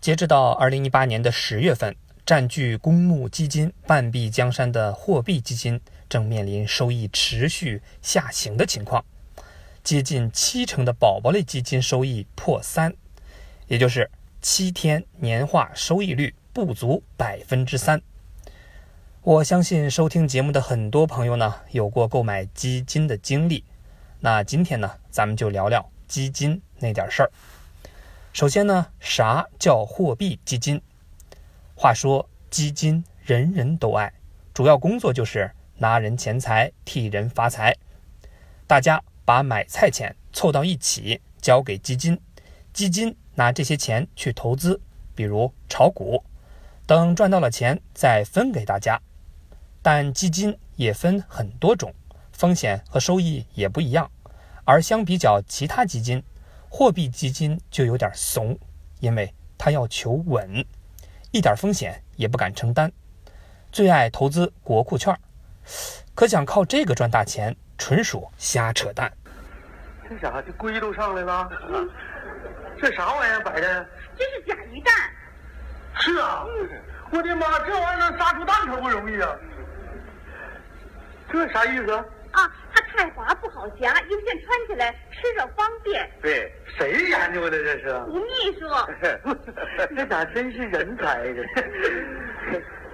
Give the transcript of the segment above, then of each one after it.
截止到二零一八年的十月份，占据公募基金半壁江山的货币基金正面临收益持续下行的情况，接近七成的宝宝类基金收益破三，也就是七天年化收益率不足百分之三。我相信收听节目的很多朋友呢，有过购买基金的经历。那今天呢，咱们就聊聊基金那点事儿。首先呢，啥叫货币基金？话说基金人人都爱，主要工作就是拿人钱财替人发财。大家把买菜钱凑到一起，交给基金，基金拿这些钱去投资，比如炒股，等赚到了钱再分给大家。但基金也分很多种，风险和收益也不一样。而相比较其他基金，货币基金就有点怂，因为它要求稳，一点风险也不敢承担，最爱投资国库券。可想靠这个赚大钱，纯属瞎扯淡。这啥？这龟都上来了？这啥玩意儿摆的？这是甲鱼蛋。是啊。我的妈，这玩意儿能杀出蛋可不容易啊！这啥意思？啊，它太滑不好夹，一件穿起来吃着方便。对，谁研究的这是？吴秘书。这咋真是人才这？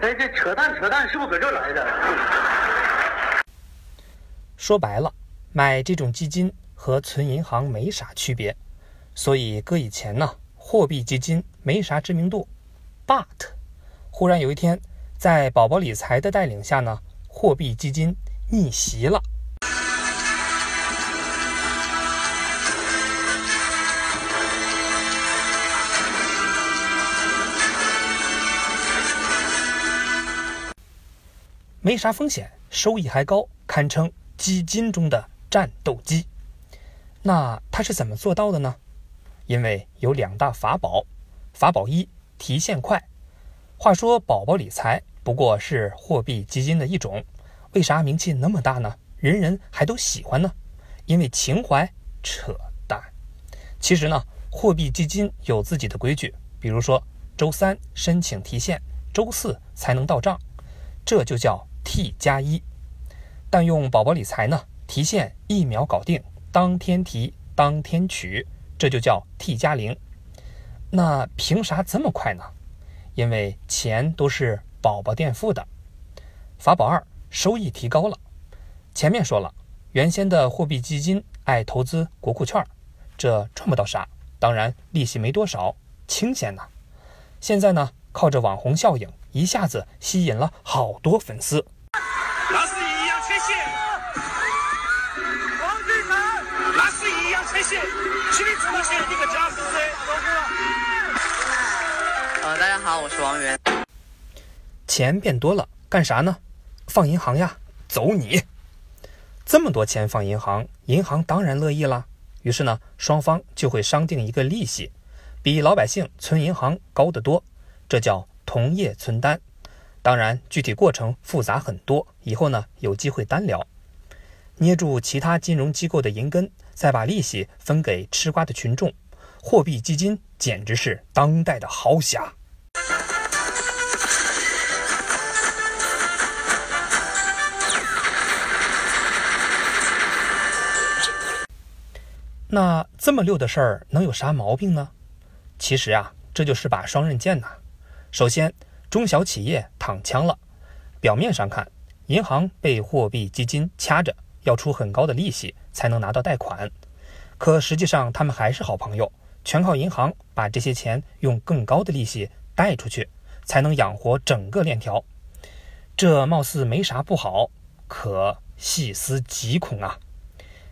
哎，这扯淡扯淡，是不是搁这来的？说白了，买这种基金和存银行没啥区别，所以搁以前呢，货币基金没啥知名度。But，忽然有一天，在宝宝理财的带领下呢。货币基金逆袭了。没啥风险，收益还高，堪称基金中的战斗机。那它是怎么做到的呢？因为有两大法宝：法宝一，提现快。话说，宝宝理财。不过是货币基金的一种，为啥名气那么大呢？人人还都喜欢呢？因为情怀？扯淡！其实呢，货币基金有自己的规矩，比如说周三申请提现，周四才能到账，这就叫 T 加一。但用宝宝理财呢，提现一秒搞定，当天提当天取，这就叫 T 加零。那凭啥这么快呢？因为钱都是。宝宝垫付的法宝二，收益提高了。前面说了，原先的货币基金爱投资国库券，这赚不到啥，当然利息没多少，清闲呐。现在呢，靠着网红效应，一下子吸引了好多粉丝。家好，我是王源。钱变多了，干啥呢？放银行呀，走你！这么多钱放银行，银行当然乐意啦。于是呢，双方就会商定一个利息，比老百姓存银行高得多，这叫同业存单。当然，具体过程复杂很多，以后呢有机会单聊。捏住其他金融机构的银根，再把利息分给吃瓜的群众，货币基金简直是当代的豪侠。那这么溜的事儿能有啥毛病呢？其实啊，这就是把双刃剑呐。首先，中小企业躺枪了。表面上看，银行被货币基金掐着，要出很高的利息才能拿到贷款。可实际上，他们还是好朋友，全靠银行把这些钱用更高的利息贷出去，才能养活整个链条。这貌似没啥不好，可细思极恐啊！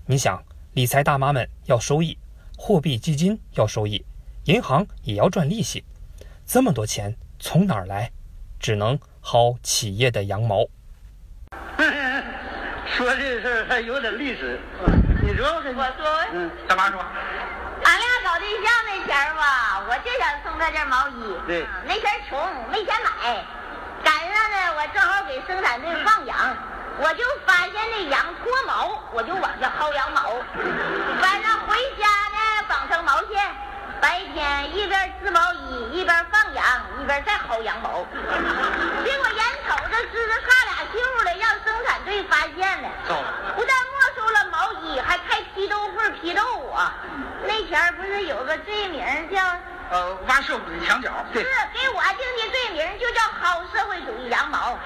你想。理财大妈们要收益，货币基金要收益，银行也要赚利息，这么多钱从哪儿来？只能薅企业的羊毛。说这事儿还有点历史，你说我说，嗯，大妈说？俺俩搞对象那前儿吧，我就想送他件毛衣。对，那前儿穷，没钱买，赶上呢，我正好给生产队放羊。我就发现那羊脱毛，我就往下薅羊毛。晚上回家呢，绑成毛线，白天一边织毛衣，一边放羊，一边再薅羊毛。结果眼瞅着织着差俩袖了，让生产队发现了，不但没收了毛衣，还开批斗会批斗我。那前儿不是有个罪名叫呃，挖社会墙角，对是，给我定的罪名就叫薅社会主义羊毛。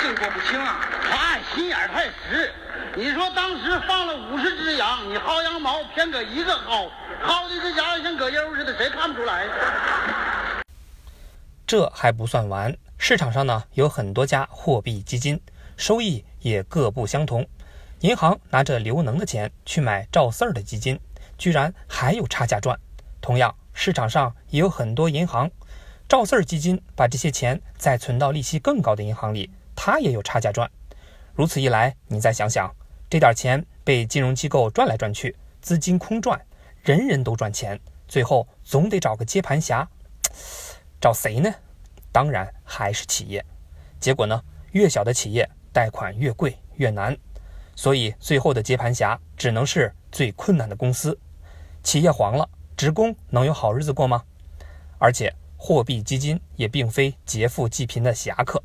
罪过不轻啊。他心眼儿太实。你说当时放了五十只羊，你薅羊毛偏搁一个薅，薅的这家伙像葛优似的，谁看不出来？这还不算完，市场上呢有很多家货币基金，收益也各不相同。银行拿着刘能的钱去买赵四儿的基金，居然还有差价赚。同样，市场上也有很多银行，赵四儿基金把这些钱再存到利息更高的银行里，它也有差价赚。如此一来，你再想想，这点钱被金融机构赚来赚去，资金空转，人人都赚钱，最后总得找个接盘侠。找谁呢？当然还是企业。结果呢，越小的企业贷款越贵越难，所以最后的接盘侠只能是最困难的公司。企业黄了，职工能有好日子过吗？而且货币基金也并非劫富济贫的侠客，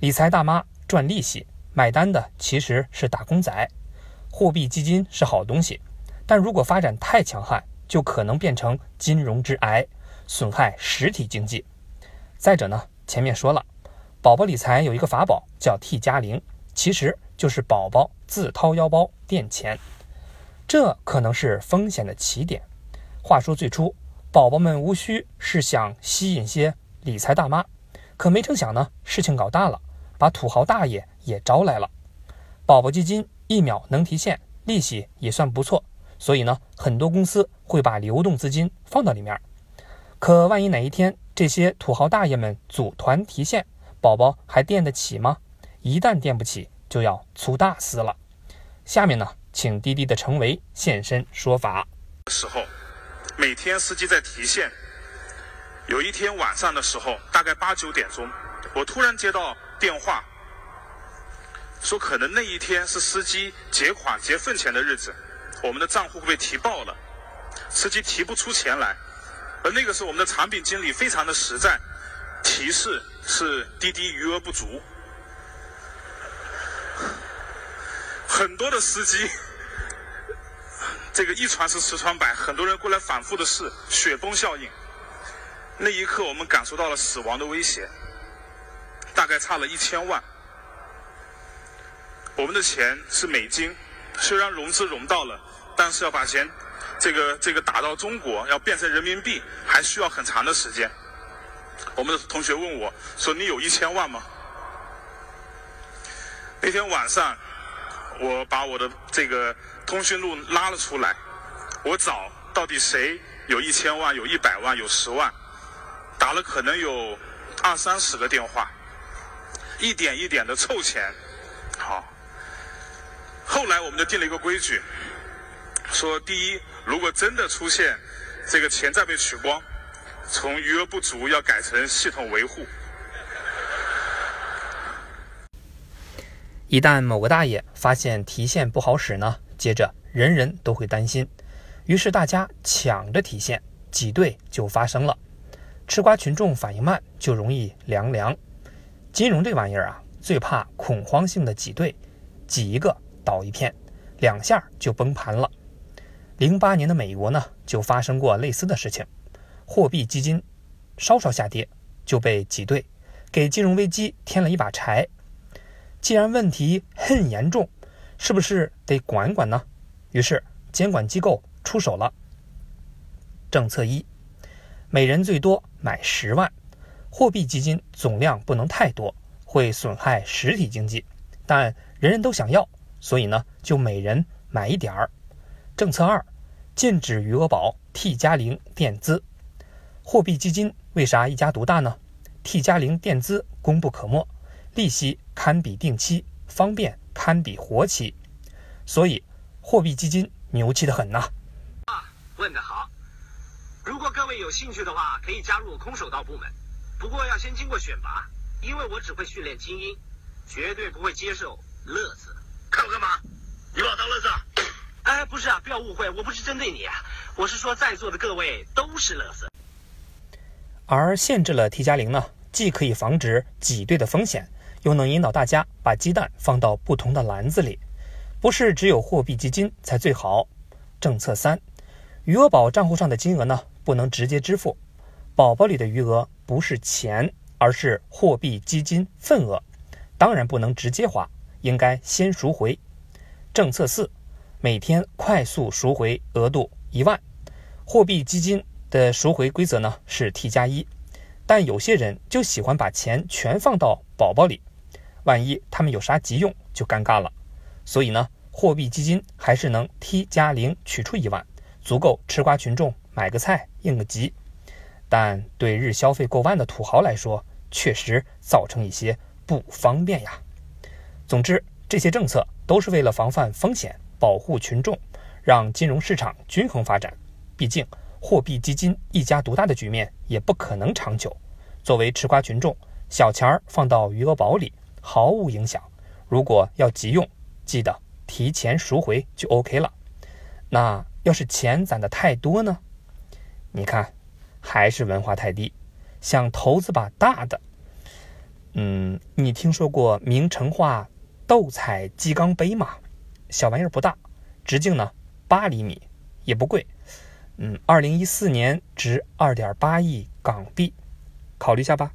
理财大妈赚利息，买单的其实是打工仔。货币基金是好东西，但如果发展太强悍，就可能变成金融之癌。损害实体经济。再者呢，前面说了，宝宝理财有一个法宝叫 T 加零，其实就是宝宝自掏腰包垫钱，这可能是风险的起点。话说最初，宝宝们无需是想吸引些理财大妈，可没成想呢，事情搞大了，把土豪大爷也招来了。宝宝基金一秒能提现，利息也算不错，所以呢，很多公司会把流动资金放到里面。可万一哪一天这些土豪大爷们组团提现，宝宝还垫得起吗？一旦垫不起，就要出大事了。下面呢，请滴滴的陈维现身说法。时候，每天司机在提现。有一天晚上的时候，大概八九点钟，我突然接到电话，说可能那一天是司机结款结份钱的日子，我们的账户会被提爆了，司机提不出钱来。而那个时候，我们的产品经理非常的实在，提示是滴滴余额不足。很多的司机，这个一传十，十传百，很多人过来反复的试，雪崩效应。那一刻，我们感受到了死亡的威胁，大概差了一千万。我们的钱是美金，虽然融资融到了，但是要把钱。这个这个打到中国要变成人民币，还需要很长的时间。我们的同学问我说：“你有一千万吗？”那天晚上，我把我的这个通讯录拉了出来，我找到底谁有一千万、有一百万、有十万，打了可能有二三十个电话，一点一点的凑钱。好，后来我们就定了一个规矩，说第一。如果真的出现这个钱再被取光，从余额不足要改成系统维护。一旦某个大爷发现提现不好使呢，接着人人都会担心，于是大家抢着提现，挤兑就发生了。吃瓜群众反应慢，就容易凉凉。金融这玩意儿啊，最怕恐慌性的挤兑，挤一个倒一片，两下就崩盘了。零八年的美国呢，就发生过类似的事情，货币基金稍稍下跌就被挤兑，给金融危机添了一把柴。既然问题很严重，是不是得管管呢？于是监管机构出手了。政策一：每人最多买十万，货币基金总量不能太多，会损害实体经济。但人人都想要，所以呢，就每人买一点儿。政策二，禁止余额宝 T 加零垫资。货币基金为啥一家独大呢？T 加零垫资功不可没，利息堪比定期，方便堪比活期，所以货币基金牛气的很呐。啊，问得好！如果各位有兴趣的话，可以加入空手道部门，不过要先经过选拔，因为我只会训练精英，绝对不会接受乐子。看我干嘛？你把我当乐子？哎，哎，不是啊，不要误会，我不是针对你啊，我是说在座的各位都是乐色。而限制了 T 加零呢，既可以防止挤兑的风险，又能引导大家把鸡蛋放到不同的篮子里，不是只有货币基金才最好。政策三，余额宝账户上的金额呢，不能直接支付，宝宝里的余额不是钱，而是货币基金份额，当然不能直接花，应该先赎回。政策四，每天快速赎回额度一万，货币基金。的赎回规则呢是 T 加一，但有些人就喜欢把钱全放到宝宝里，万一他们有啥急用就尴尬了。所以呢，货币基金还是能 T 加零取出一万，足够吃瓜群众买个菜应个急。但对日消费过万的土豪来说，确实造成一些不方便呀。总之，这些政策都是为了防范风险，保护群众，让金融市场均衡发展。毕竟。货币基金一家独大的局面也不可能长久。作为吃瓜群众，小钱儿放到余额宝里毫无影响。如果要急用，记得提前赎回就 OK 了。那要是钱攒的太多呢？你看，还是文化太低，想投资把大的。嗯，你听说过明成化斗彩鸡缸杯吗？小玩意儿不大，直径呢八厘米，也不贵。嗯，二零一四年值二点八亿港币，考虑一下吧。